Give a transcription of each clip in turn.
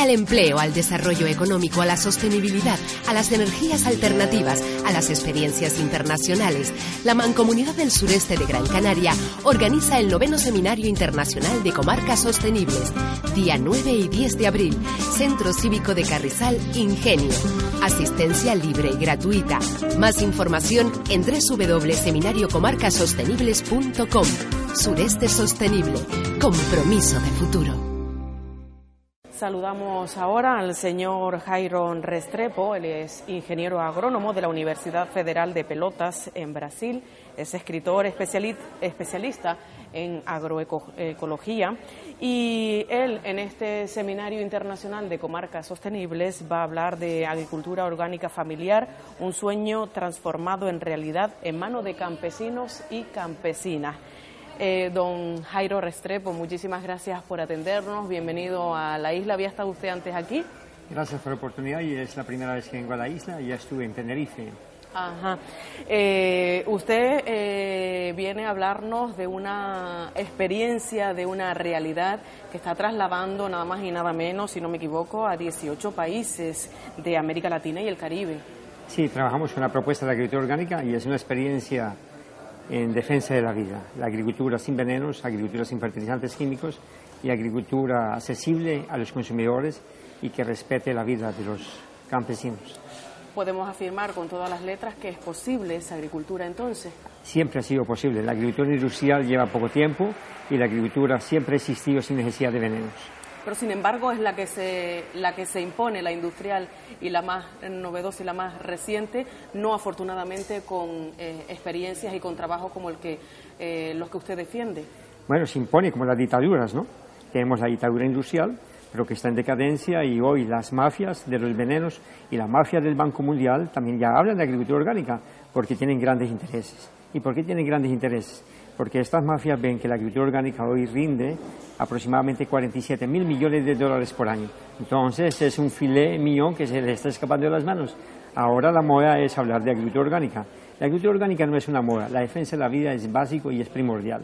al empleo, al desarrollo económico, a la sostenibilidad, a las energías alternativas, a las experiencias internacionales, la Mancomunidad del Sureste de Gran Canaria organiza el noveno Seminario Internacional de Comarcas Sostenibles, día 9 y 10 de abril, Centro Cívico de Carrizal, Ingenio. Asistencia libre y gratuita. Más información en www.seminariocomarcasostenibles.com. Sureste Sostenible. Compromiso de futuro. Saludamos ahora al señor Jairo Restrepo, él es ingeniero agrónomo de la Universidad Federal de Pelotas en Brasil, es escritor especialista en agroecología y él en este seminario internacional de comarcas sostenibles va a hablar de agricultura orgánica familiar, un sueño transformado en realidad en mano de campesinos y campesinas. Eh, don Jairo Restrepo, muchísimas gracias por atendernos. Bienvenido a la isla. ¿Había estado usted antes aquí? Gracias por la oportunidad y es la primera vez que vengo a la isla. Ya estuve en Tenerife. Ajá. Eh, usted eh, viene a hablarnos de una experiencia, de una realidad que está trasladando nada más y nada menos, si no me equivoco, a 18 países de América Latina y el Caribe. Sí, trabajamos con una propuesta de agricultura orgánica y es una experiencia en defensa de la vida. La agricultura sin venenos, agricultura sin fertilizantes químicos y agricultura accesible a los consumidores y que respete la vida de los campesinos. ¿Podemos afirmar con todas las letras que es posible esa agricultura entonces? Siempre ha sido posible. La agricultura industrial lleva poco tiempo y la agricultura siempre ha existido sin necesidad de venenos pero sin embargo es la que se, la que se impone, la industrial y la más novedosa y la más reciente, no afortunadamente con eh, experiencias y con trabajos como el que, eh, los que usted defiende. Bueno, se impone como las dictaduras, ¿no? Tenemos la dictadura industrial, pero que está en decadencia y hoy las mafias de los venenos y la mafia del Banco Mundial también ya hablan de agricultura orgánica porque tienen grandes intereses. ¿Y por qué tienen grandes intereses? Porque estas mafias ven que la agricultura orgánica hoy rinde aproximadamente 47 mil millones de dólares por año. Entonces es un filé millón que se le está escapando de las manos. Ahora la moda es hablar de agricultura orgánica. La agricultura orgánica no es una moda, la defensa de la vida es básico y es primordial.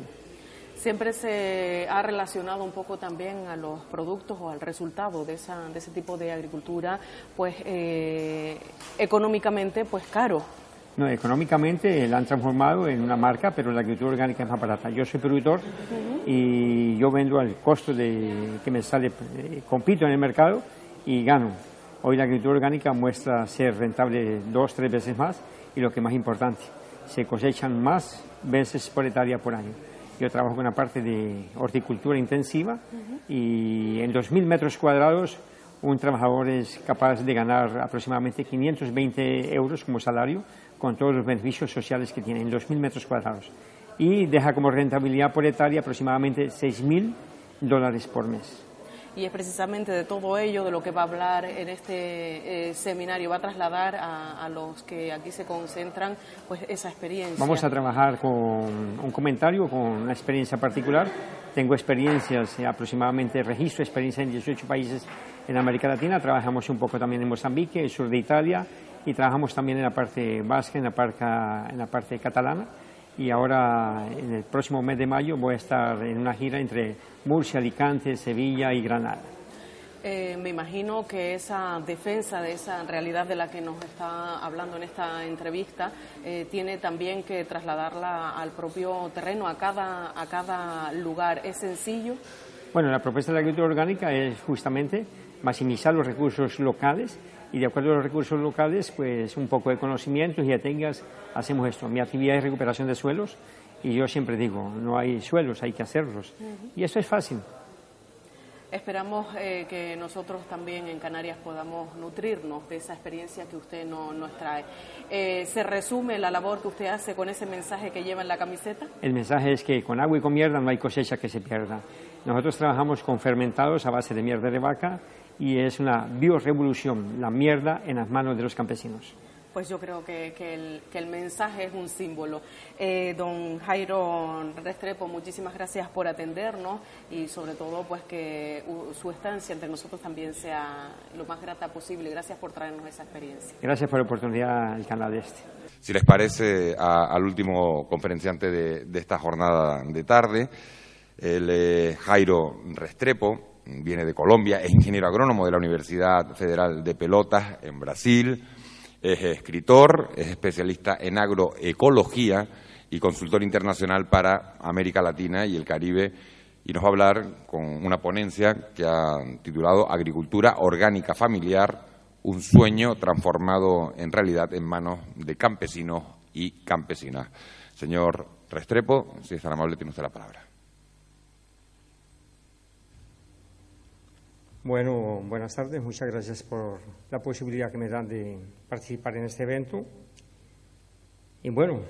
Siempre se ha relacionado un poco también a los productos o al resultado de, esa, de ese tipo de agricultura, pues eh, económicamente, pues caro. No, económicamente la han transformado en una marca, pero la agricultura orgánica es más barata. Yo soy productor y yo vendo al costo de que me sale, eh, compito en el mercado y gano. Hoy la agricultura orgánica muestra ser rentable dos, tres veces más y lo que más importante, se cosechan más veces por hectárea por año. Yo trabajo con una parte de horticultura intensiva y en 2.000 metros cuadrados un trabajador es capaz de ganar aproximadamente 520 euros como salario con todos los beneficios sociales que tiene, en 2.000 metros cuadrados. Y deja como rentabilidad por hectárea aproximadamente 6.000 dólares por mes. Y es precisamente de todo ello de lo que va a hablar en este eh, seminario, va a trasladar a, los que aquí se concentran pues esa experiencia. Vamos a trabajar con un comentario, con una experiencia particular. Tengo experiencias, eh, aproximadamente registro, experiencia en 18 países en América Latina. Trabajamos un poco también en Mozambique, el sur de Italia, y trabajamos también en la parte vasca, en la parte, en la parte catalana y ahora en el próximo mes de mayo voy a estar en una gira entre Murcia, Alicante, Sevilla y Granada. Eh, me imagino que esa defensa de esa realidad de la que nos está hablando en esta entrevista eh, tiene también que trasladarla al propio terreno, a cada, a cada lugar. ¿Es sencillo? Bueno, la propuesta de la agricultura orgánica es justamente maximizar los recursos locales y de acuerdo a los recursos locales, pues un poco de conocimiento y ya tengas, hacemos esto. Mi actividad es recuperación de suelos y yo siempre digo, no hay suelos, hay que hacerlos. Y eso es fácil. Esperamos eh, que nosotros también en Canarias podamos nutrirnos de esa experiencia que usted nos trae. Eh, ¿Se resume la labor que usted hace con ese mensaje que lleva en la camiseta? El mensaje es que con agua y con mierda no hay cosecha que se pierda. Nosotros trabajamos con fermentados a base de mierda de vaca y es una biorevolución, la mierda en las manos de los campesinos. Pues yo creo que, el, mensaje es un símbolo. Eh, don Jairo Restrepo, muchísimas gracias por atendernos y sobre todo pues que su estancia entre nosotros también sea lo más grata posible. Gracias por traernos esa experiencia. Gracias por la oportunidad al canal este. Si les parece, al último conferenciante de, esta jornada de tarde, el Jairo Restrepo, viene de Colombia, es ingeniero agrónomo de la Universidad Federal de Pelotas en Brasil, es escritor, es especialista en agroecología y consultor internacional para América Latina y el Caribe y nos va a hablar con una ponencia que ha titulado Agricultura Orgánica Familiar, un sueño transformado en realidad en manos de campesinos y campesinas. Señor Restrepo, si es tan amable, tiene usted la palabra. Bueno, buenas tardes. Muchas gracias por la posibilidad que me dan de participar en este evento. Y bueno,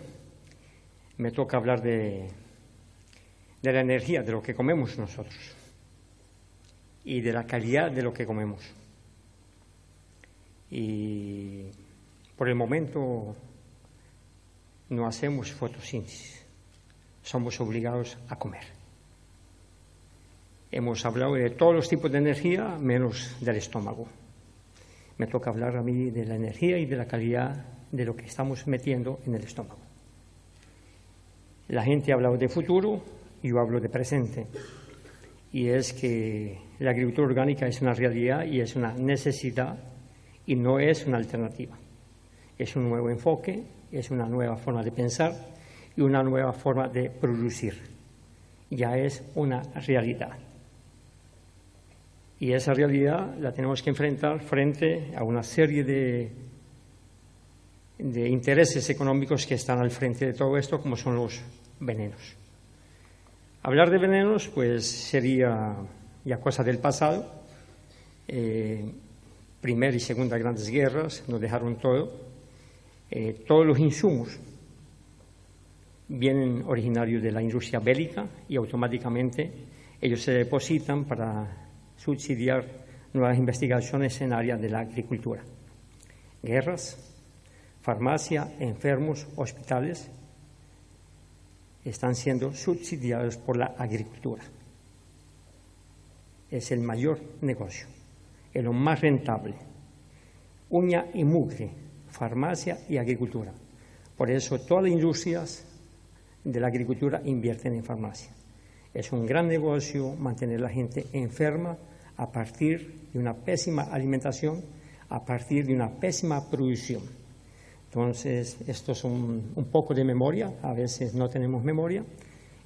me toca hablar de, de la energía, de lo que comemos nosotros y de la calidad de lo que comemos. Y por el momento no hacemos fotosíntesis, somos obligados a comer. Hemos hablado de todos los tipos de energía menos del estómago. Me toca hablar a mí de la energía y de la calidad de lo que estamos metiendo en el estómago. La gente ha hablado de futuro, yo hablo de presente. Y es que la agricultura orgánica es una realidad y es una necesidad y no es una alternativa. Es un nuevo enfoque, es una nueva forma de pensar y una nueva forma de producir. Ya es una realidad. Y esa realidad la tenemos que enfrentar frente a una serie de, intereses económicos que están al frente de todo esto, como son los venenos. Hablar de venenos, pues sería ya cosa del pasado. Eh, primera y segunda grandes guerras nos dejaron todo. Eh, todos los insumos vienen originarios de la industria bélica y automáticamente ellos se depositan para subsidiar nuevas investigaciones en área de la agricultura. Guerras, farmacia, enfermos, hospitales están siendo subsidiados por la agricultura. Es el mayor negocio, es lo más rentable. Uña y mugre, farmacia y agricultura. Por eso todas las industrias de la agricultura invierten en farmacia. Es un gran negocio mantener la gente enferma a partir de una pésima alimentación, a partir de una pésima producción. Entonces, esto es un, poco de memoria, a veces no tenemos memoria,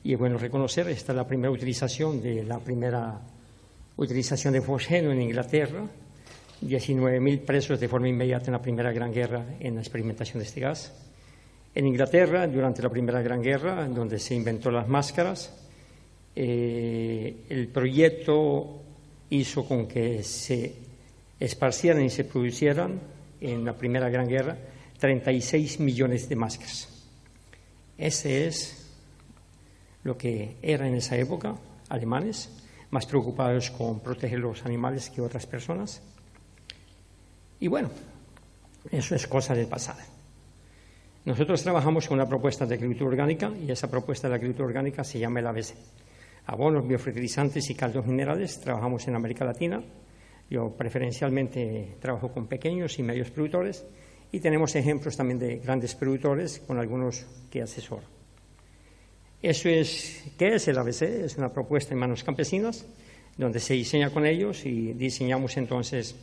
y es bueno reconocer, esta es la primera utilización de la primera utilización de fosgeno en Inglaterra, 19.000 presos de forma inmediata en la Primera Gran Guerra en la experimentación de este gas. En Inglaterra, durante la Primera Gran Guerra, donde se inventó las máscaras, eh, el proyecto hizo con que se esparcieran y se producieran en la Primera Gran Guerra 36 millones de máscaras. Ese es lo que era en esa época alemanes, más preocupados con proteger los animales que otras personas. Y bueno, eso es cosa del pasado. Nosotros trabajamos con una propuesta de agricultura orgánica y esa propuesta de agricultura orgánica se llama el ABC abonos, biofertilizantes y caldos minerales. Trabajamos en América Latina. Yo preferencialmente trabajo con pequeños y medios productores y tenemos ejemplos también de grandes productores con algunos que asesoro. Eso es, ¿qué es el ABC? Es una propuesta en manos campesinas donde se diseña con ellos y diseñamos entonces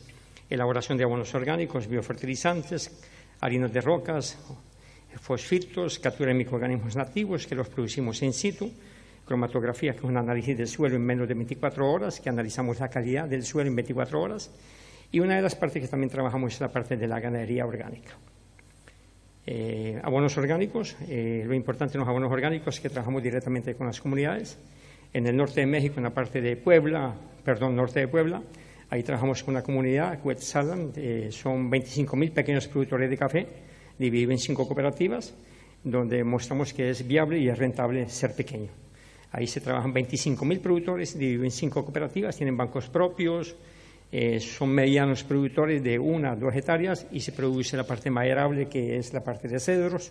elaboración de abonos orgánicos, biofertilizantes, harinas de rocas, fosfitos, captura de microorganismos nativos que los producimos in situ, cromatografía, que es un análisis del suelo en menos de 24 horas, que analizamos la calidad del suelo en 24 horas. Y una de las partes que también trabajamos es la parte de la ganadería orgánica. Eh, abonos orgánicos, eh, lo importante en los abonos orgánicos es que trabajamos directamente con las comunidades. En el norte de México, en la parte de Puebla, perdón, norte de Puebla, ahí trabajamos con una comunidad, Cuetzalan, eh, son 25.000 pequeños productores de café, divididos en cinco cooperativas, donde mostramos que es viable y es rentable ser pequeño. Ahí se trabajan 25.000 productores, divididos en cinco cooperativas, tienen bancos propios, eh, son medianos productores de una dos hectáreas y se produce la parte maderable, que es la parte de cedros.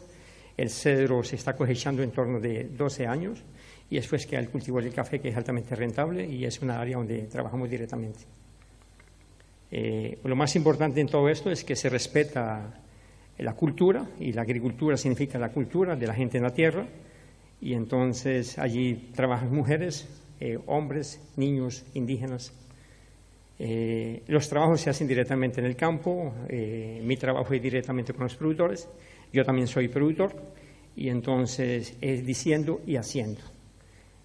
El cedro se está cosechando en torno de 12 años y después queda el cultivo del café, que es altamente rentable y es una área donde trabajamos directamente. Eh, lo más importante en todo esto es que se respeta la cultura, y la agricultura significa la cultura de la gente en la tierra, y entonces allí trabajan mujeres, eh, hombres, niños, indígenas Eh, los trabajos se hacen directamente en el campo, eh, mi trabajo es directamente con los productores, yo también soy productor y entonces es diciendo y haciendo.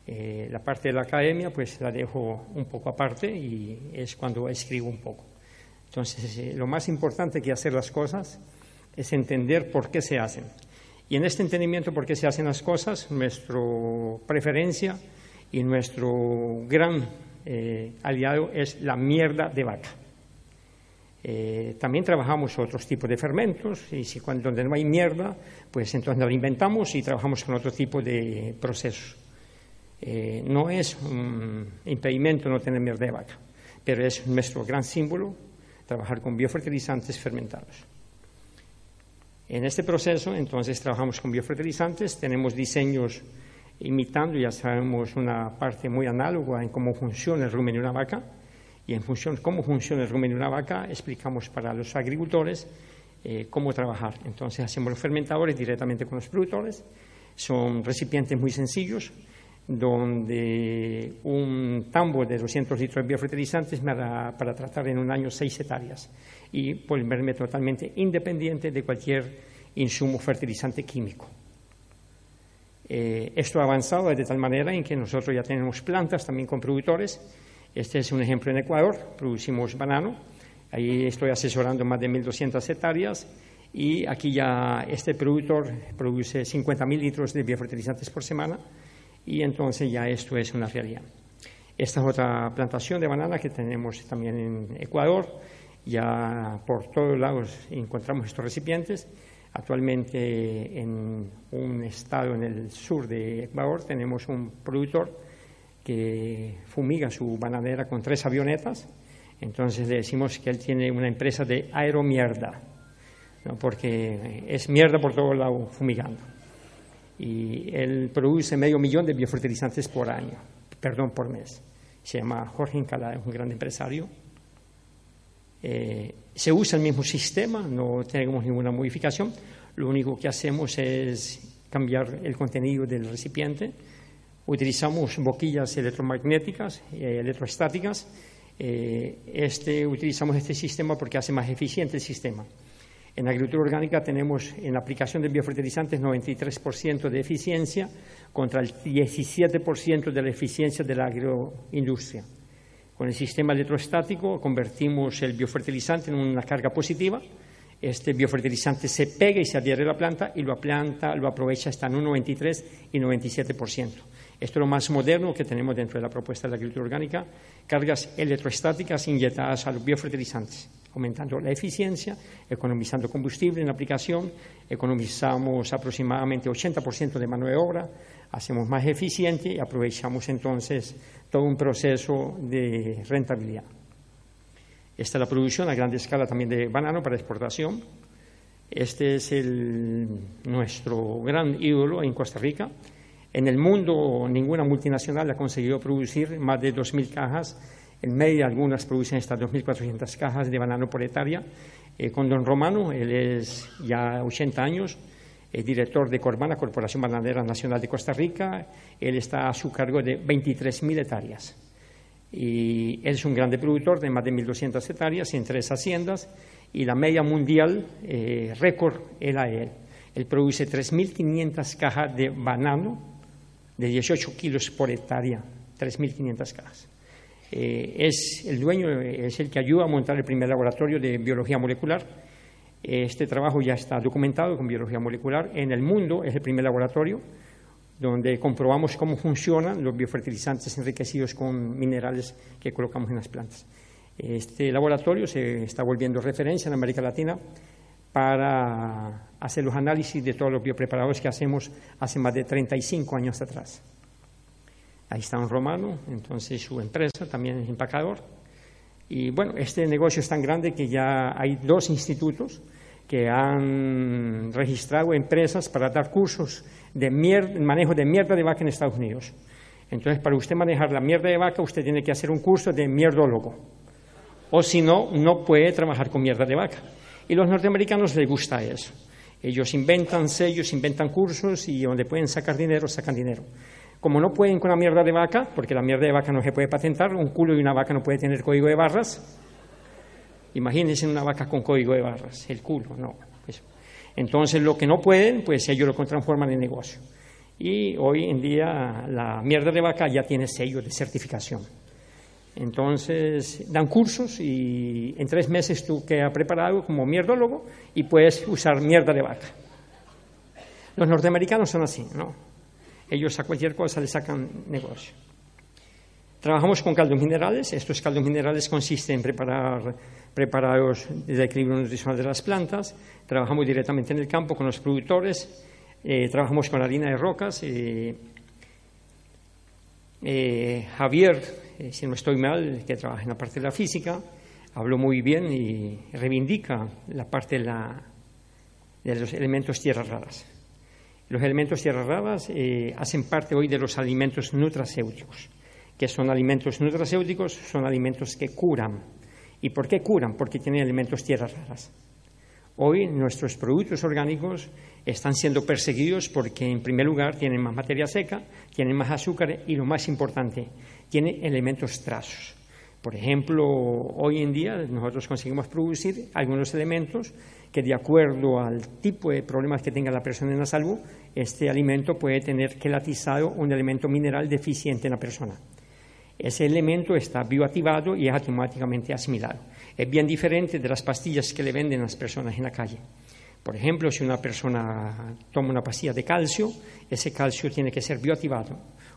Eh, la parte de la academia pues la dejo un poco aparte y es cuando escribo un poco. Entonces lo más importante que hacer las cosas es entender por qué se hacen. Y en este entendimiento por qué se hacen las cosas, nuestra preferencia y nuestro gran eh, aliado es la mierda de vaca. Eh, también trabajamos otros tipos de fermentos y si donde no hay mierda, pues entonces lo inventamos y trabajamos con otro tipo de procesos. Eh, no es un impedimento no tener mierda de vaca, pero es nuestro gran símbolo trabajar con biofertilizantes fermentados. En este proceso, entonces, trabajamos con biofertilizantes, tenemos diseños imitando, ya sabemos, una parte muy análoga en cómo funciona el rumen de una vaca, y en función de cómo funciona el rumen de una vaca, explicamos para los agricultores eh, cómo trabajar. Entonces, hacemos los fermentadores directamente con los productores, son recipientes muy sencillos, donde un tambo de 200 litros de biofertilizantes me da para tratar en un año seis hectáreas y volverme totalmente independiente de cualquier insumo fertilizante químico. Eh, esto ha avanzado de tal manera en que nosotros ya tenemos plantas también con productores. Este es un ejemplo en Ecuador, producimos banano. Ahí estoy asesorando más de 1.200 hectáreas y aquí ya este productor produce 50.000 litros de biofertilizantes por semana y entonces ya esto es una realidad. Esta es otra plantación de banana que tenemos también en Ecuador. Ya por todos lados encontramos estos recipientes Actualmente en un estado en el sur de Ecuador tenemos un productor que fumiga su bananera con tres avionetas. Entonces le decimos que él tiene una empresa de aeromierda, porque es mierda por todo lado fumigando. Y él produce medio millón de biofertilizantes por año, perdón, por mes. Se llama Jorge Incalá, es un gran empresario. Eh, se usa el mismo sistema, no tenemos ninguna modificación. Lo único que hacemos es cambiar el contenido del recipiente. Utilizamos boquillas electromagnéticas, eh, electroestáticas. Eh, este, utilizamos este sistema porque hace más eficiente el sistema. En agricultura orgánica tenemos en la aplicación de biofertilizantes 93% de eficiencia contra el 17% de la eficiencia de la agroindustria. Con el sistema electrostático convertimos el biofertilizante en una carga positiva. Este biofertilizante se pega y se adhiere a la planta y la planta lo aprovecha hasta en un 93 y 97%. Esto es lo más moderno que tenemos dentro de la propuesta de la agricultura orgánica, cargas electrostáticas inyectadas a los biofertilizantes, aumentando la eficiencia, economizando combustible en la aplicación, economizamos aproximadamente 80% de mano de obra, hacemos más eficiente y aprovechamos entonces todo un proceso de rentabilidad. Esta es la producción a gran escala también de banano para exportación. Este es nuestro gran ídolo en Costa Rica. En el mundo ninguna multinacional ha conseguido producir más de 2.000 cajas. En media algunas producen estas 2.400 cajas de banano por hectárea. Eh, con don Romano, él es ya 80 años, el director de Corbana, Corporación Bananera Nacional de Costa Rica. Él está a su cargo de 23.000 hectáreas. Y él es un grande productor de más de 1.200 hectáreas en tres haciendas y la media mundial eh, récord era él. Él produce 3.500 cajas de banano de 18 kilos por hectárea, 3.500 cajas. Eh, es el dueño, es el que ayuda a montar el primer laboratorio de biología molecular este trabajo ya está documentado con biología molecular. En el mundo es el primer laboratorio donde comprobamos cómo funcionan los biofertilizantes enriquecidos con minerales que colocamos en las plantas. Este laboratorio se está volviendo referencia en América Latina para hacer los análisis de todos los biopreparados que hacemos hace más de 35 años atrás. Ahí está un romano, entonces su empresa también es empacador y bueno, este negocio es tan grande que ya hay dos institutos que han registrado empresas para dar cursos de manejo de mierda de vaca en Estados Unidos. Entonces, para usted manejar la mierda de vaca, usted tiene que hacer un curso de mierdólogo. O si no, no puede trabajar con mierda de vaca. Y los norteamericanos les gusta eso. Ellos inventan sellos, inventan cursos y donde pueden sacar dinero, sacan dinero. Como no pueden con la mierda de vaca, porque la mierda de vaca no se puede patentar, un culo de una vaca no puede tener código de barras. Imagínense una vaca con código de barras, el culo, no. Pues, entonces, lo que no pueden, pues ellos lo transforman en negocio. Y hoy en día la mierda de vaca ya tiene sello de certificación. Entonces dan cursos y en tres meses tú quedas preparado como mierdólogo y puedes usar mierda de vaca. Los norteamericanos son así, ¿no? Ellos a cualquier cosa le sacan negocio. Trabajamos con caldos minerales. Estos caldos minerales consisten en preparar preparados desde el equilibrio nutricional de las plantas. Trabajamos directamente en el campo con los productores. Eh, trabajamos con harina de rocas. Eh, eh, Javier, si no estoy mal, que trabaja en la parte de la física, habló muy bien y reivindica la parte de los elementos tierras raras. Los elementos tierras raras hacen parte hoy de los alimentos nutracéuticos que son alimentos nutracéuticos, son alimentos que curan. ¿Y por qué curan? Porque tienen elementos tierras raras. Hoy nuestros productos orgánicos están siendo perseguidos porque, en primer lugar, tienen más materia seca, tienen más azúcar y, lo más importante, tienen elementos trazos. Por ejemplo, hoy en día nosotros conseguimos producir algunos elementos que, de acuerdo al tipo de problemas que tenga la persona en la salud, este alimento puede tener quelatizado un elemento mineral deficiente en la persona ese elemento está bioactivado y es automáticamente asimilado. Es bien diferente de las pastillas que le venden las personas en la calle. Por ejemplo, si una persona toma una pastilla de calcio, ese calcio tiene que ser bioactivado.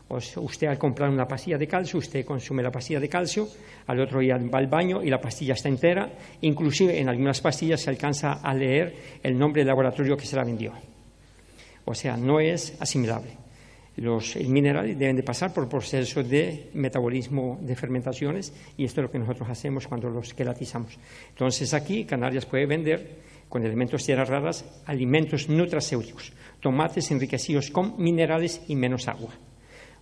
O usted al comprar una pastilla de calcio, usted consume la pastilla de calcio, al otro día va al baño y la pastilla está entera. Inclusive en algunas pastillas se alcanza a leer el nombre del laboratorio que se la vendió. O sea, no es asimilable. Los minerales deben de pasar por procesos de metabolismo de fermentaciones y esto es lo que nosotros hacemos cuando los quelatizamos. Entonces aquí Canarias puede vender con elementos tierras raras alimentos nutracéuticos, tomates enriquecidos con minerales y menos agua.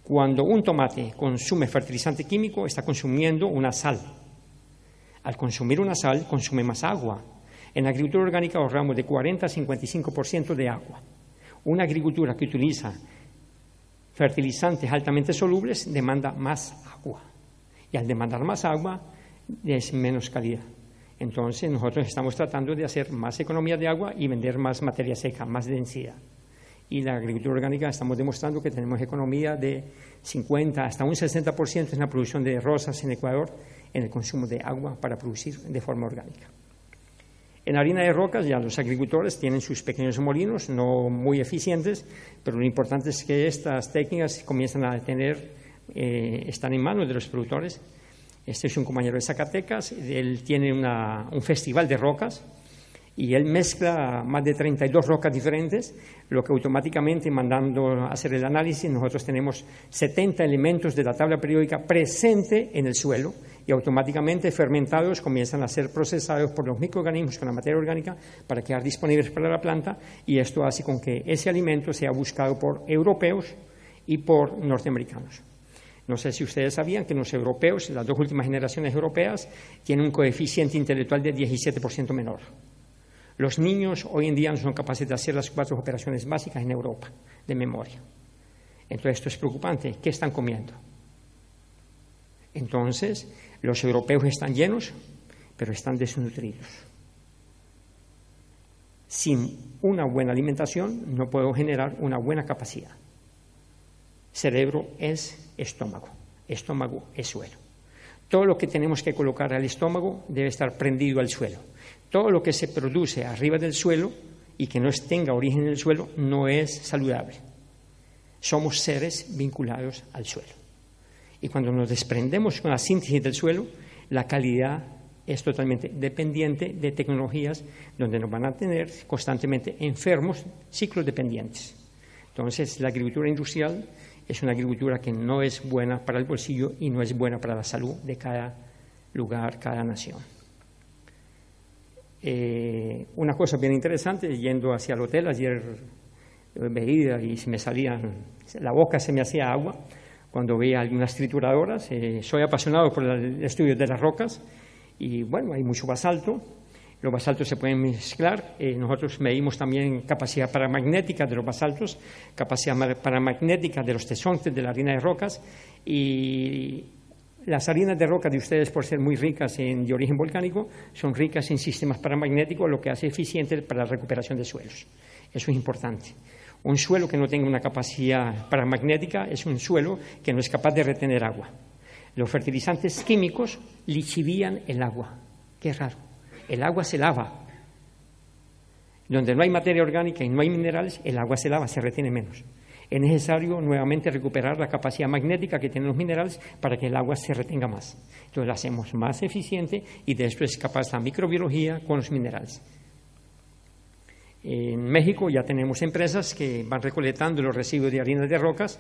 Cuando un tomate consume fertilizante químico está consumiendo una sal. Al consumir una sal consume más agua. En agricultura orgánica ahorramos de 40 a 55% de agua. Una agricultura que utiliza fertilizantes altamente solubles demanda más agua. Y al demandar más agua es menos calidad. Entonces nosotros estamos tratando de hacer más economía de agua y vender más materia seca, más densidad. Y la agricultura orgánica estamos demostrando que tenemos economía de 50 hasta un 60% en la producción de rosas en Ecuador, en el consumo de agua para producir de forma orgánica. En harina de rocas ya los agricultores tienen sus pequeños molinos, no muy eficientes, pero lo importante es que estas técnicas comienzan a tener, eh, están en manos de los productores. Este es un compañero de Zacatecas, él tiene un festival de rocas y él mezcla más de 32 rocas diferentes, lo que automáticamente, mandando hacer el análisis, nosotros tenemos 70 elementos de la tabla periódica presente en el suelo y automáticamente fermentados comienzan a ser procesados por los microorganismos con la materia orgánica para quedar disponibles para la planta y esto hace con que ese alimento sea buscado por europeos y por norteamericanos. No sé si ustedes sabían que los europeos, las dos últimas generaciones europeas, tienen un coeficiente intelectual de 17% menor. Los niños hoy en día no son capaces de hacer las cuatro operaciones básicas en Europa de memoria. Entonces esto es preocupante. ¿Qué están comiendo? Entonces, los europeos están llenos, pero están desnutridos. Sin una buena alimentación no puedo generar una buena capacidad. Cerebro es estómago, estómago es suelo. Todo lo que tenemos que colocar al estómago debe estar prendido al suelo. Todo lo que se produce arriba del suelo y que no tenga origen en el suelo no es saludable. Somos seres vinculados al suelo. Y cuando nos desprendemos con la síntesis del suelo, la calidad es totalmente dependiente de tecnologías donde nos van a tener constantemente enfermos, ciclos dependientes. Entonces, la agricultura industrial es una agricultura que no es buena para el bolsillo y no es buena para la salud de cada lugar, cada nación. Eh, una cosa bien interesante, yendo hacia el hotel, ayer veía y se me salía, la boca se me hacía agua, cuando veía algunas trituradoras. Eh, soy apasionado por el estudio de las rocas y bueno, hay mucho basalto. Los basaltos se pueden mezclar. Eh, nosotros medimos también capacidad paramagnética de los basaltos, capacidad paramagnética de los tesontes de la harina de rocas y las harinas de roca de ustedes, por ser muy ricas en, origen volcánico, son ricas en sistemas paramagnéticos, lo que hace eficiente para la recuperación de suelos. Eso es importante. Un suelo que no tenga una capacidad paramagnética es un suelo que no es capaz de retener agua. Los fertilizantes químicos lixivían el agua. Qué raro. El agua se lava. Donde no hay materia orgánica y no hay minerales, el agua se lava, se retiene menos. Es necesario nuevamente recuperar la capacidad magnética que tienen los minerales para que el agua se retenga más. Entonces la hacemos más eficiente y después es capaz la microbiología con los minerales. En México ya tenemos empresas que van recolectando los residuos de harina de rocas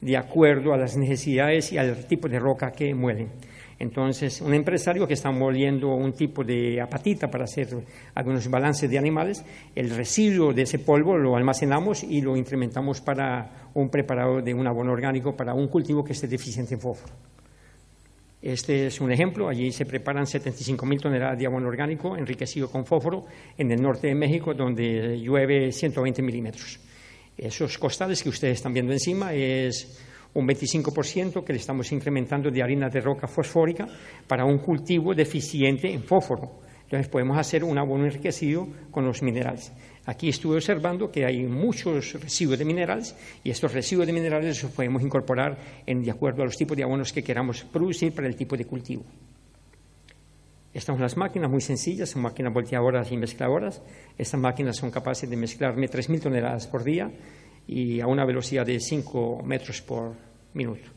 de acuerdo a las necesidades y al tipo de roca que muelen. Entonces, un empresario que está moliendo un tipo de apatita para hacer algunos balances de animales, el residuo de ese polvo lo almacenamos y lo incrementamos para un preparado de un abono orgánico para un cultivo que esté deficiente en fósforo. Este es un ejemplo. Allí se preparan 75.000 toneladas de abono orgánico enriquecido con fósforo en el norte de México, donde llueve 120 milímetros. Esos costales que ustedes están viendo encima es un 25% que le estamos incrementando de harina de roca fosfórica para un cultivo deficiente en fósforo. Entonces podemos hacer un abono enriquecido con los minerales. Aquí estuve observando que hay muchos residuos de minerales y estos residuos de minerales los podemos incorporar en, de acuerdo a los tipos de abonos que queramos producir para el tipo de cultivo. Estas son las máquinas muy sencillas, son máquinas volteadoras y mezcladoras. Estas máquinas son capaces de mezclarme 3.000 toneladas por día y a una velocidad de 5 metros por minuto.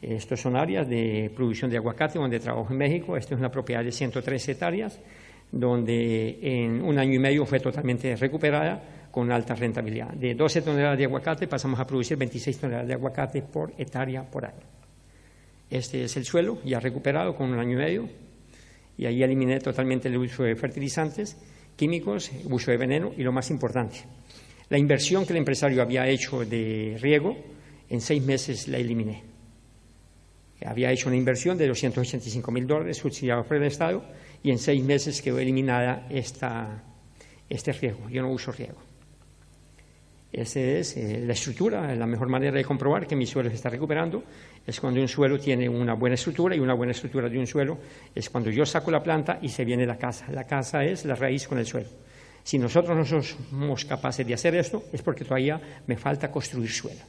Estas son áreas de producción de aguacate donde trabajo en México. Esta es una propiedad de 103 hectáreas donde en un año y medio fue totalmente recuperada con alta rentabilidad. De 12 toneladas de aguacate pasamos a producir 26 toneladas de aguacate por hectárea por año. Este es el suelo ya recuperado con un año y medio y ahí eliminé totalmente el uso de fertilizantes químicos, uso de veneno y lo más importante, la inversión que el empresario había hecho de riego, en seis meses la eliminé. Había hecho una inversión de 285 mil dólares subsidiados por el Estado y en seis meses quedó eliminada esta, este riesgo. Yo no uso riego. Esa es eh, la estructura, la mejor manera de comprobar que mi suelo se está recuperando es cuando un suelo tiene una buena estructura y una buena estructura de un suelo es cuando yo saco la planta y se viene la casa. La casa es la raíz con el suelo. Si nosotros no somos capaces de hacer esto es porque todavía me falta construir suelo.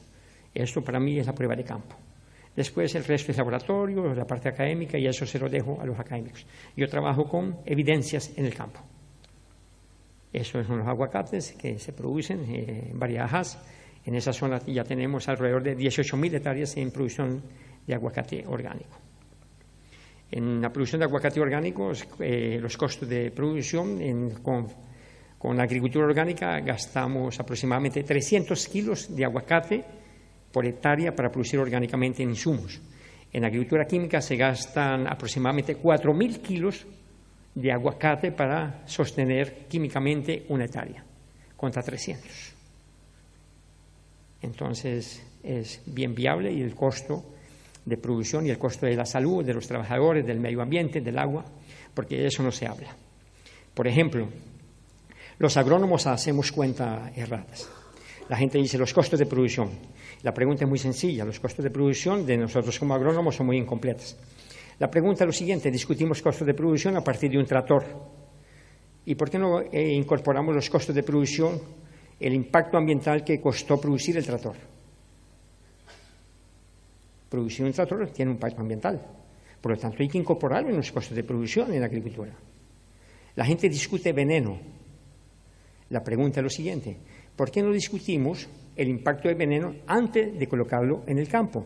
Esto para mí es la prueba de campo. Después el resto es laboratorio, la parte académica y eso se lo dejo a los académicos. Yo trabajo con evidencias en el campo. Eso son los aguacates que se producen eh, en varias En esa zona ya tenemos alrededor de 18.000 hectáreas en producción de aguacate orgánico. En la producción de aguacate orgánico, eh, los costos de producción con, con la agricultura orgánica gastamos aproximadamente 300 kilos de aguacate por hectárea para producir orgánicamente en insumos. En agricultura química se gastan aproximadamente 4.000 kilos de aguacate para sostener químicamente una hectárea, contra 300. Entonces es bien viable y el costo de producción y el costo de la salud de los trabajadores, del medio ambiente, del agua, porque de eso no se habla. Por ejemplo, los agrónomos hacemos cuentas erradas. La gente dice los costos de producción. La pregunta es muy sencilla. Los costos de producción de nosotros como agrónomos son muy incompletos. La pregunta es lo siguiente. Discutimos costos de producción a partir de un tractor. ¿Y por qué no eh, incorporamos los costos de producción, el impacto ambiental que costó producir el tractor? Producir un tractor tiene un impacto ambiental. Por lo tanto, hay que incorporarlo en los costos de producción en la agricultura. La gente discute veneno. La pregunta es lo siguiente. ¿Por qué no discutimos el impacto del veneno antes de colocarlo en el campo?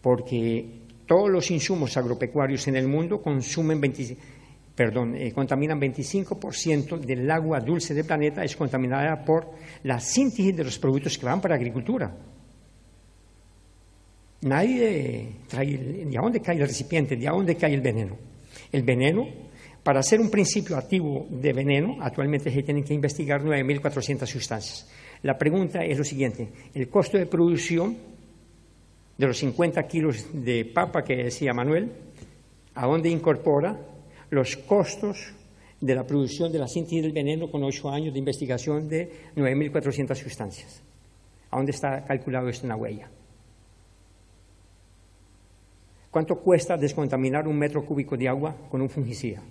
Porque todos los insumos agropecuarios en el mundo consumen eh, contaminan 25% del agua dulce del planeta, es contaminada por la síntesis de los productos que van para agricultura. Nadie trae, ¿de dónde cae el recipiente? ¿De dónde cae el veneno? El veneno para ser un principio activo de veneno, actualmente se tienen que investigar 9.400 sustancias. La pregunta es lo siguiente, el costo de producción de los 50 kilos de papa que decía Manuel, ¿a dónde incorpora los costos de la producción de la síntesis del veneno con ocho años de investigación de 9.400 sustancias. ¿A dónde está calculado esto en la huella? ¿Cuánto cuesta descontaminar un metro cúbico de agua con un fungicida?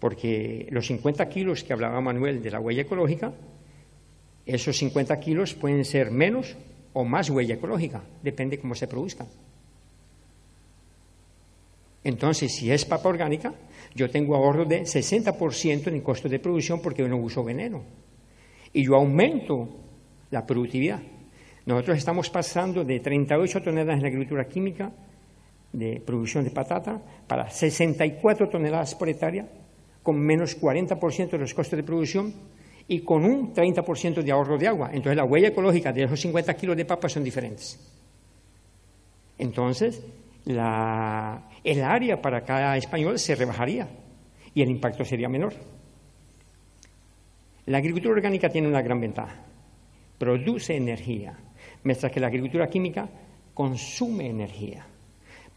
Porque los 50 kilos que hablaba Manuel de la huella ecológica, esos 50 kilos pueden ser menos o más huella ecológica, depende cómo se produzcan. Entonces, si es papa orgánica, yo tengo ahorro de 60% en el costo de producción porque yo no uso veneno. Y yo aumento la productividad. Nosotros estamos pasando de 38 toneladas en la agricultura química de producción de patata para 64 toneladas por hectárea, con menos 40% de los costos de producción y con un 30% de ahorro de agua. Entonces, la huella ecológica de esos 50 kilos de papa son diferentes. Entonces, el área para cada español se rebajaría y el impacto sería menor. La agricultura orgánica tiene una gran ventaja. Produce energía, mientras que la agricultura química consume energía.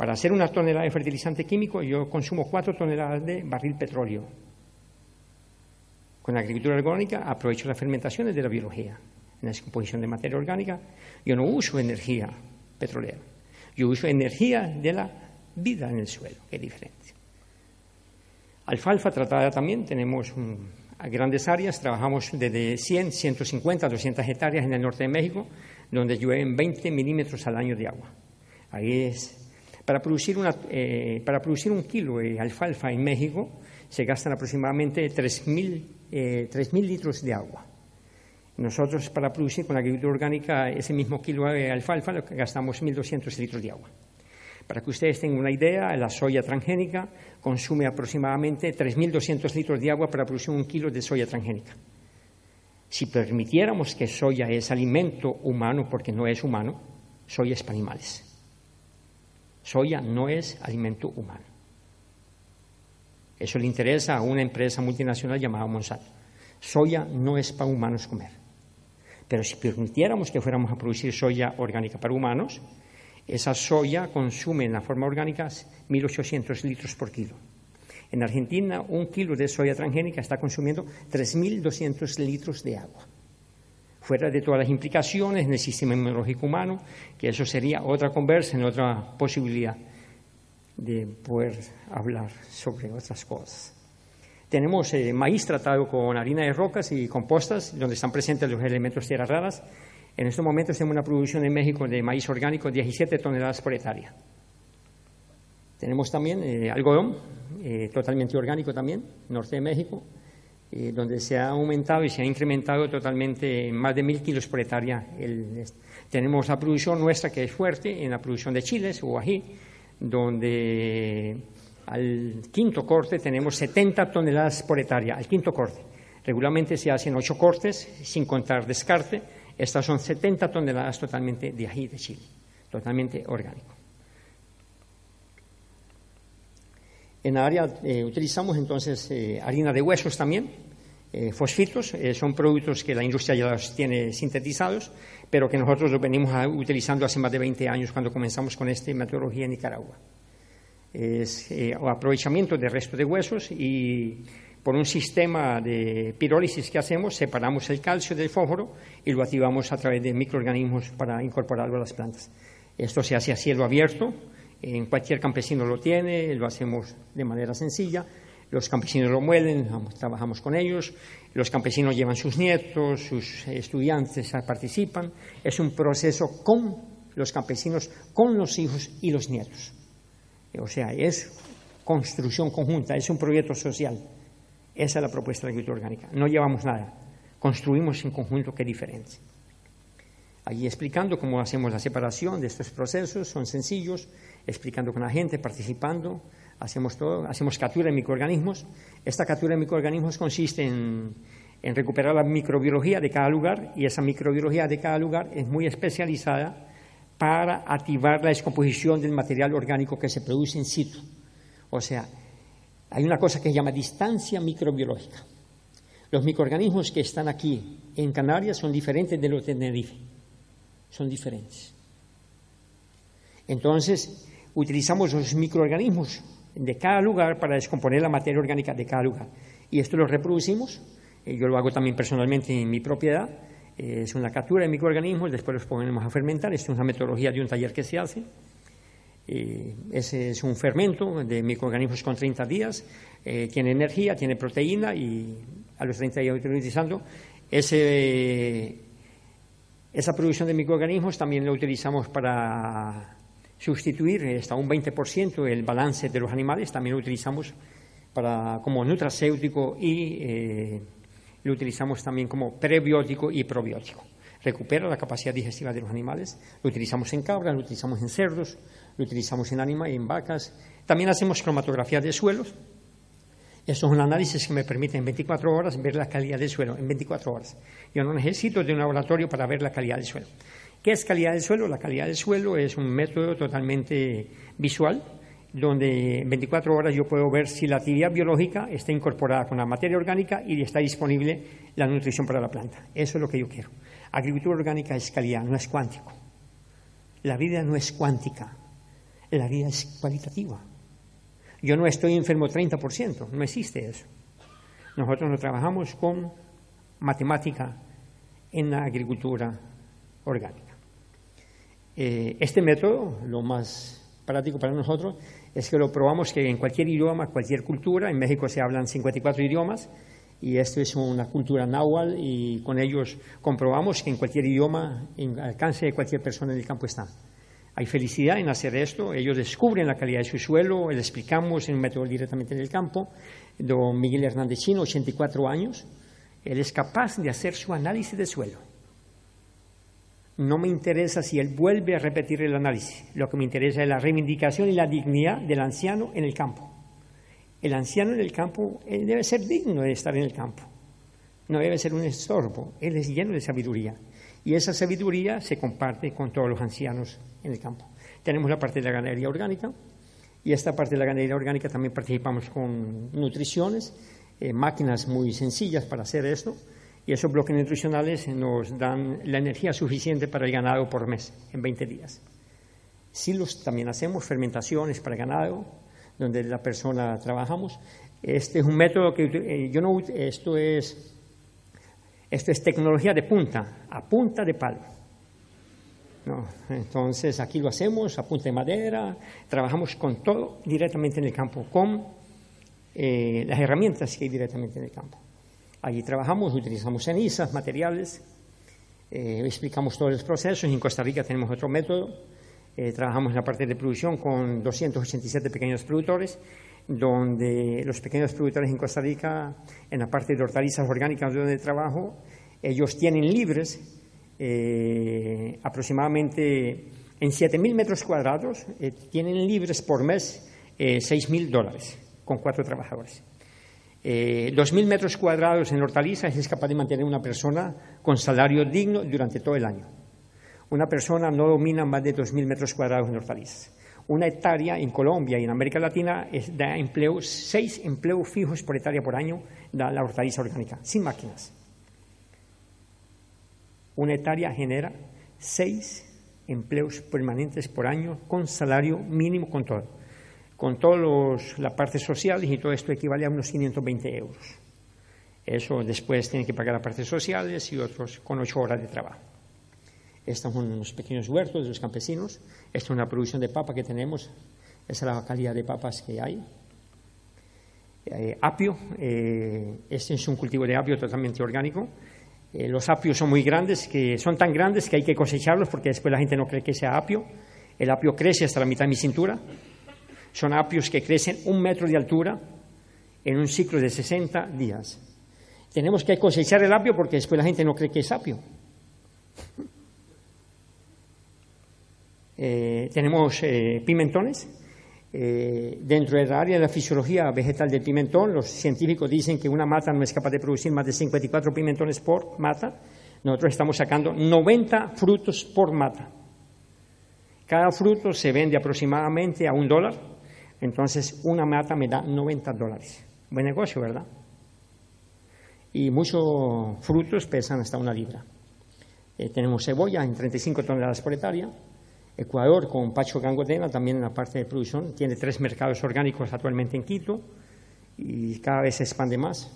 Para hacer una tonelada de fertilizante químico yo consumo cuatro toneladas de barril petróleo. Con la agricultura orgánica aprovecho las fermentaciones de la biología. En la descomposición de materia orgánica yo no uso energía petrolera. Yo uso energía de la vida en el suelo, que es diferente. Alfalfa tratada también, tenemos grandes áreas, trabajamos desde 100, 150, 200 hectáreas en el norte de México, donde llueven 20 milímetros al año de agua. Ahí es. Para producir, una, eh, para producir un kilo de alfalfa en México se gastan aproximadamente 3.000 eh, litros de agua. Nosotros para producir con la agricultura orgánica ese mismo kilo de alfalfa gastamos 1.200 litros de agua. Para que ustedes tengan una idea, la soya transgénica consume aproximadamente 3.200 litros de agua para producir un kilo de soya transgénica. Si permitiéramos que soya es alimento humano, porque no es humano, soya es para animales. Soya no es alimento humano. Eso le interesa a una empresa multinacional llamada Monsanto. Soya no es para humanos comer. Pero si permitiéramos que fuéramos a producir soya orgánica para humanos, esa soya consume en la forma orgánica 1.800 litros por kilo. En Argentina, un kilo de soya transgénica está consumiendo 3.200 litros de agua. Fuera de todas las implicaciones en el sistema inmunológico humano, que eso sería otra conversa, en otra posibilidad de poder hablar sobre otras cosas. Tenemos eh, maíz tratado con harina de rocas y compostas, donde están presentes los elementos tierras raras. En estos momentos tenemos una producción en México de maíz orgánico de 17 toneladas por hectárea. Tenemos también eh, algodón, eh, totalmente orgánico también, norte de México, donde se ha aumentado y se ha incrementado totalmente en más de mil kilos por hectárea. tenemos la producción nuestra que es fuerte en la producción de chiles o ají, donde al quinto corte tenemos 70 toneladas por hectárea, al quinto corte. Regularmente se hacen ocho cortes, sin contar descarte. Estas son 70 toneladas totalmente de ají de chile, totalmente orgánico. En la área eh, utilizamos entonces eh, harina de huesos también, eh, fosfitos, son productos que la industria ya los tiene sintetizados, pero que nosotros los venimos utilizando hace más de 20 años cuando comenzamos con esta metodología en Nicaragua es eh, aprovechamiento de resto de huesos y por un sistema de pirólisis que hacemos separamos el calcio del fósforo y lo activamos a través de microorganismos para incorporarlo a las plantas. Esto se hace a cielo abierto, en cualquier campesino lo tiene, lo hacemos de manera sencilla. Los campesinos lo muelen, trabajamos con ellos, los campesinos llevan sus nietos, sus estudiantes participan. Es un proceso con los campesinos, con los hijos y los nietos. O sea, es construcción conjunta, es un proyecto social. Esa es la propuesta de la agricultura orgánica. No llevamos nada, construimos en conjunto, qué diferente. Allí explicando cómo hacemos la separación de estos procesos, son sencillos, explicando con la gente, participando, hacemos todo, hacemos captura de microorganismos. Esta captura de microorganismos consiste en, en recuperar la microbiología de cada lugar y esa microbiología de cada lugar es muy especializada para activar la descomposición del material orgánico que se produce in situ. O sea, hay una cosa que se llama distancia microbiológica. Los microorganismos que están aquí en Canarias son diferentes de los de Tenerife. Son diferentes. Entonces, utilizamos los microorganismos de cada lugar para descomponer la materia orgánica de cada lugar. Y esto lo reproducimos, eh, yo lo hago también personalmente en mi propiedad, eh, es una captura de microorganismos, después los ponemos a fermentar, esto es una metodología de un taller que se hace. Eh, ese es un fermento de microorganismos con 30 días, tiene energía, tiene proteína y a los 30 días utilizando ese, esa producción de microorganismos también lo utilizamos para sustituir hasta un 20% el balance de los animales, también lo utilizamos para, como nutracéutico y eh, lo utilizamos también como prebiótico y probiótico. Recupera la capacidad digestiva de los animales, lo utilizamos en cabras, lo utilizamos en cerdos, lo utilizamos en animales, en vacas. También hacemos cromatografía de suelos. Eso es un análisis que me permite en 24 horas ver la calidad del suelo, en 24 horas. Yo no necesito de un laboratorio para ver la calidad del suelo. ¿Qué es calidad del suelo? La calidad del suelo es un método totalmente visual, donde en 24 horas yo puedo ver si la actividad biológica está incorporada con la materia orgánica y está disponible la nutrición para la planta. Eso es lo que yo quiero. Agricultura orgánica es calidad, no es cuántico. La vida no es cuántica, la vida es cualitativa. Yo no estoy enfermo 30%, no existe eso. Nosotros no trabajamos con matemática en la agricultura orgánica. Eh, este método, lo más práctico para nosotros, es que lo probamos que en cualquier idioma, cualquier cultura, en México se hablan 54 idiomas, y esto es una cultura náhuatl y con ellos comprobamos que en cualquier idioma, en alcance de cualquier persona en el campo está. Hay felicidad en hacer esto, ellos descubren la calidad de su suelo, les explicamos en un método directamente en el campo. Don Miguel Hernández Chino, 84 años, él es capaz de hacer su análisis de suelo no me interesa si él vuelve a repetir el análisis. Lo que me interesa es la reivindicación y la dignidad del anciano en el campo. El anciano en el campo él debe ser digno de estar en el campo. No debe ser un estorbo. Él es lleno de sabiduría. Y esa sabiduría se comparte con todos los ancianos en el campo. Tenemos la parte de la ganadería orgánica. Y esta parte de la ganadería orgánica también participamos con nutriciones, eh, máquinas muy sencillas para hacer esto y esos bloques nutricionales nos dan la energía suficiente para el ganado por mes, en 20 días. Silos también hacemos, fermentaciones para ganado, donde la persona trabajamos. Este es un método que eh, yo no esto es esto es tecnología de punta, a punta de palo. Entonces aquí lo hacemos a punta de madera, trabajamos con todo directamente en el campo, con eh, las herramientas que hay directamente en el campo. Allí trabajamos, utilizamos cenizas, materiales, eh, explicamos todos los procesos. En Costa Rica tenemos otro método. Eh, trabajamos en la parte de producción con 287 pequeños productores, donde los pequeños productores en Costa Rica, en la parte de hortalizas orgánicas donde trabajo, ellos tienen libres eh, aproximadamente en 7.000 metros cuadrados, tienen libres por mes 6.000 dólares con cuatro trabajadores. Eh, 2.000 metros cuadrados en hortalizas es capaz de mantener una persona con salario digno durante todo el año. Una persona no domina más de 2.000 metros cuadrados en hortalizas. Una hectárea en Colombia y en América Latina da empleo, seis empleos fijos por hectárea por año da la hortaliza orgánica, sin máquinas. Una hectárea genera seis empleos permanentes por año con salario mínimo con todo con todas las partes sociales y todo esto equivale a unos 520 euros. Eso después tienen que pagar las partes sociales y otros con ocho horas de trabajo. Estos son unos pequeños huertos de los campesinos. Esta es una producción de papa que tenemos. Esa es la calidad de papas que hay. Eh, apio, eh, este es un cultivo de apio totalmente orgánico. Eh, los apios son muy grandes, que son tan grandes que hay que cosecharlos porque después la gente no cree que sea apio. El apio crece hasta la mitad de mi cintura son apios que crecen un metro de altura en un ciclo de 60 días. Tenemos que cosechar el apio porque después la gente no cree que es apio. Eh, tenemos eh, pimentones. Eh, dentro del área de la fisiología vegetal del pimentón, los científicos dicen que una mata no es capaz de producir más de 54 pimentones por mata. Nosotros estamos sacando 90 frutos por mata. Cada fruto se vende aproximadamente a un dólar entonces, una mata me da 90 dólares. Buen negocio, ¿verdad? Y muchos frutos pesan hasta una libra. Eh, tenemos cebolla en 35 toneladas por hectárea. Ecuador con Pacho Gangodena, también en la parte de producción, tiene tres mercados orgánicos actualmente en Quito y cada vez se expande más.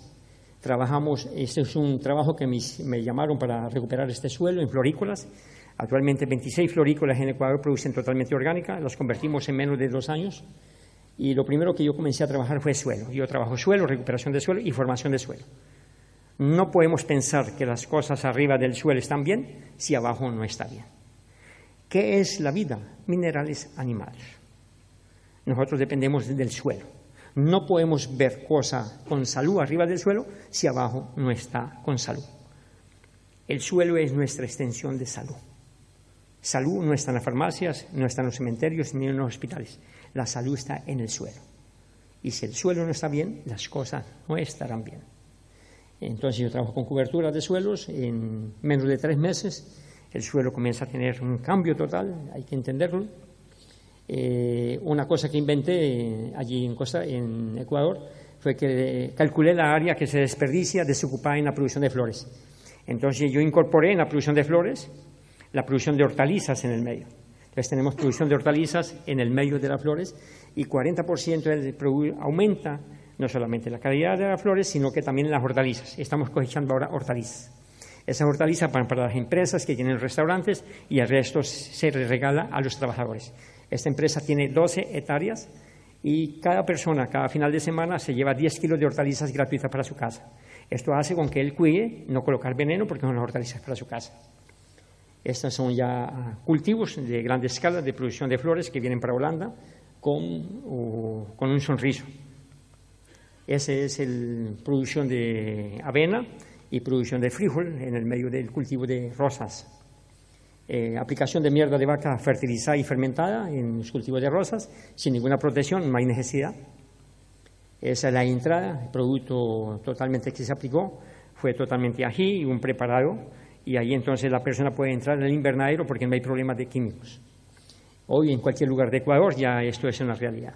Trabajamos, este es un trabajo que me, llamaron para recuperar este suelo en florícolas. Actualmente 26 florícolas en Ecuador producen totalmente orgánica, las convertimos en menos de dos años. Y lo primero que yo comencé a trabajar fue suelo. Yo trabajo suelo, recuperación de suelo y formación de suelo. No podemos pensar que las cosas arriba del suelo están bien si abajo no está bien. ¿Qué es la vida? Minerales, animales. Nosotros dependemos del suelo. No podemos ver cosa con salud arriba del suelo si abajo no está con salud. El suelo es nuestra extensión de salud. Salud no está en las farmacias, no está en los cementerios ni en los hospitales. La salud está en el suelo. Y si el suelo no está bien, las cosas no estarán bien. Entonces yo trabajo con cobertura de suelos. En menos de tres meses el suelo comienza a tener un cambio total, hay que entenderlo eh, una cosa que inventé allí en, Costa, en Ecuador fue que calculé la área que se desperdicia desocupada en la producción de flores. Entonces yo incorporé en la producción de flores la producción de hortalizas en el medio. Entonces tenemos producción de hortalizas en el medio de las flores y 40% aumenta no solamente la calidad de las flores, sino que también las hortalizas. Estamos cosechando ahora hortalizas. Esas hortalizas van para las empresas que tienen restaurantes y el resto se regala a los trabajadores. Esta empresa tiene 12 hectáreas y cada persona, cada final de semana, se lleva 10 kilos de hortalizas gratuitas para su casa. Esto hace con que él cuide no colocar veneno porque son las hortalizas para su casa. Estos son ya cultivos de gran escala de producción de flores que vienen para Holanda con, con un sonriso. Esa es la producción de avena y producción de frijol en el medio del cultivo de rosas. Eh, aplicación de mierda de vaca fertilizada y fermentada en los cultivos de rosas, sin ninguna protección, no hay necesidad. Esa es la entrada, el producto totalmente que se aplicó fue totalmente ají un preparado, y ahí entonces la persona puede entrar en el invernadero porque no hay problema de químicos. Hoy en cualquier lugar de Ecuador ya esto es una realidad.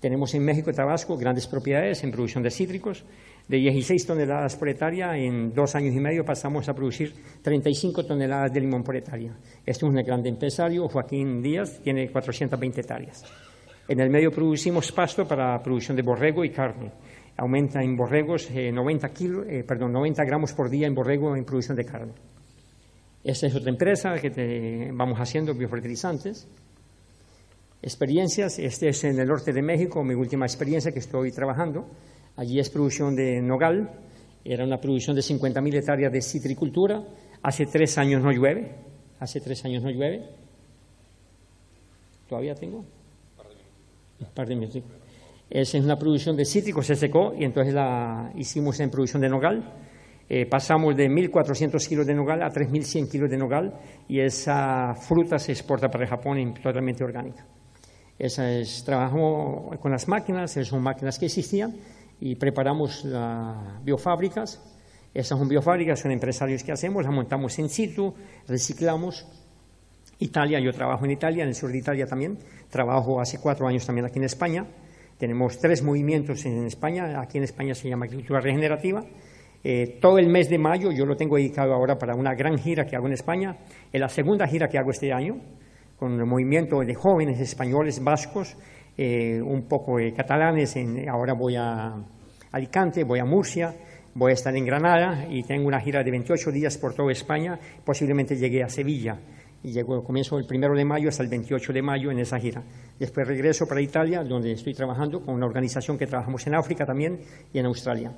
Tenemos en México y Tabasco grandes propiedades en producción de cítricos de 16 toneladas por hectárea, en dos años y medio pasamos a producir 35 toneladas de limón por hectárea. Este es un gran empresario, Joaquín Díaz, tiene 420 hectáreas. En el medio producimos pasto para producción de borrego y carne. Aumenta en borregos 90, eh, eh, perdón, 90 gramos por día en borrego en producción de carne. Esta es otra empresa que vamos haciendo biofertilizantes. Experiencias, este es en el norte de México, mi última experiencia que estoy trabajando. Allí es producción de nogal, era una producción de 50.000 hectáreas de citricultura. Hace tres años no llueve, hace tres años no llueve. ¿Todavía tengo? Un par de minutos. Es una producción de cítricos, se secó y entonces la hicimos en producción de nogal. Eh, pasamos de 1.400 kilos de nogal a 3.100 kilos de nogal y esa fruta se exporta para Japón totalmente orgánica. Esa es, trabajamos con las máquinas, esas son máquinas que existían y preparamos las biofábricas. Esas son biofábricas, son empresarios que hacemos, las montamos en situ, reciclamos. Italia, yo trabajo en Italia, en el sur de Italia también. Trabajo hace cuatro años también aquí en España. Tenemos tres movimientos en España. Aquí en España se llama agricultura regenerativa. Eh, todo el mes de mayo yo lo tengo dedicado ahora para una gran gira que hago en España. Es la segunda gira que hago este año con el movimiento de jóvenes españoles vascos eh, un poco de catalanes. ahora voy a Alicante, voy a Murcia, voy a estar en Granada y tengo una gira de 28 días por toda España. Posiblemente llegue a Sevilla y llego, comienzo el primero de mayo hasta el 28 de mayo en esa gira. Después regreso para Italia, donde estoy trabajando con una organización que trabajamos en África también y en Australia.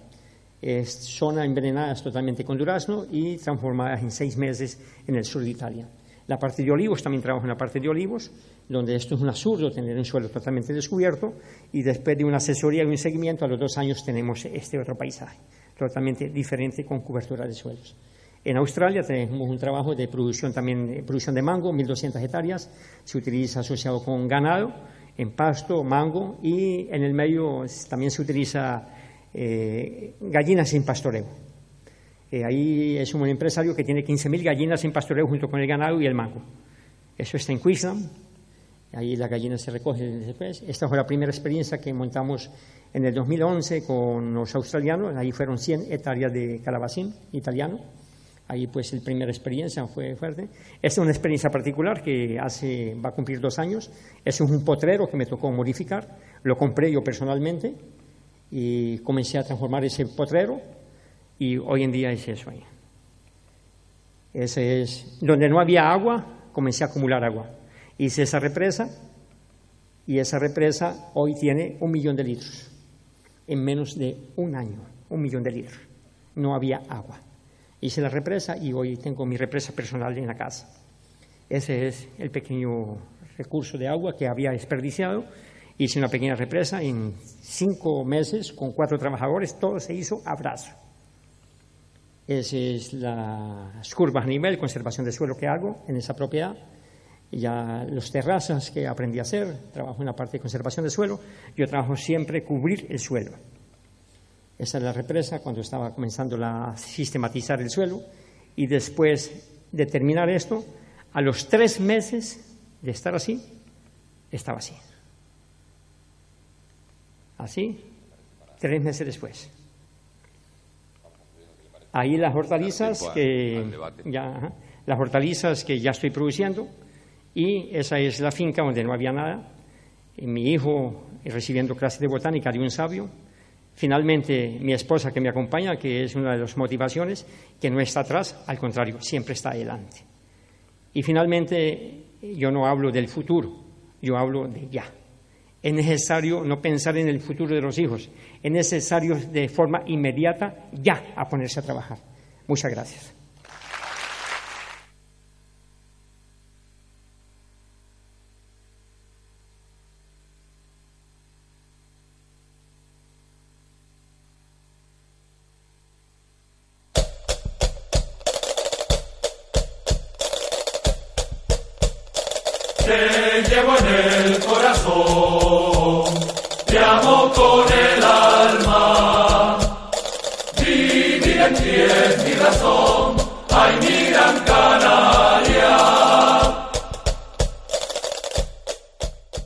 Es zona envenenadas totalmente con durazno y transformadas en seis meses en el sur de Italia. La parte de olivos, también trabajo en la parte de olivos, donde esto es un absurdo tener un suelo totalmente descubierto y después de una asesoría y un seguimiento, a los dos años tenemos este otro paisaje, totalmente diferente con cobertura de suelos. En Australia tenemos un trabajo de producción también, producción de mango, 1.200 hectáreas, se utiliza asociado con ganado, en pasto, mango y en el medio también se utiliza eh, gallinas en pastoreo. Eh, ahí es un empresario que tiene 15.000 gallinas en pastoreo junto con el ganado y el mango. Eso está en Queensland. Ahí las gallinas se recogen después. Esta fue la primera experiencia que montamos en el 2011 con los australianos. Ahí fueron 100 hectáreas de calabacín italiano. Ahí pues la primera experiencia fue fuerte. Es una experiencia particular que hace, va a cumplir dos años. Es un potrero que me tocó modificar. Lo compré yo personalmente y comencé a transformar ese potrero y hoy en día es eso ahí. Ese es, donde no había agua, comencé a acumular agua. Hice esa represa y esa represa hoy tiene un millón de litros. En menos de un año, un millón de litros. No había agua hice la represa y hoy tengo mi represa personal en la casa. Ese es el pequeño recurso de agua que había desperdiciado. Hice una pequeña represa en cinco meses con cuatro trabajadores, todo se hizo a brazo. Esa es las curvas a nivel, conservación de suelo que hago en esa propiedad. Ya los terrazas que aprendí a hacer, trabajo en la parte de conservación de suelo. Yo trabajo siempre cubrir el suelo. Esa es la represa cuando estaba comenzando a sistematizar el suelo. Y después de terminar esto, a los tres meses de estar así, estaba así. Así, tres meses después. Ahí las hortalizas que ya, las hortalizas que ya estoy produciendo y esa es la finca donde no había nada. Y mi hijo recibiendo clases de botánica de un sabio Finalmente, mi esposa que me acompaña, que es una de las motivaciones, que no está atrás, al contrario, siempre está adelante. Y finalmente, yo no hablo del futuro, yo hablo de ya. Es necesario no pensar en el futuro de los hijos, es necesario de forma inmediata ya a ponerse a trabajar. Muchas gracias.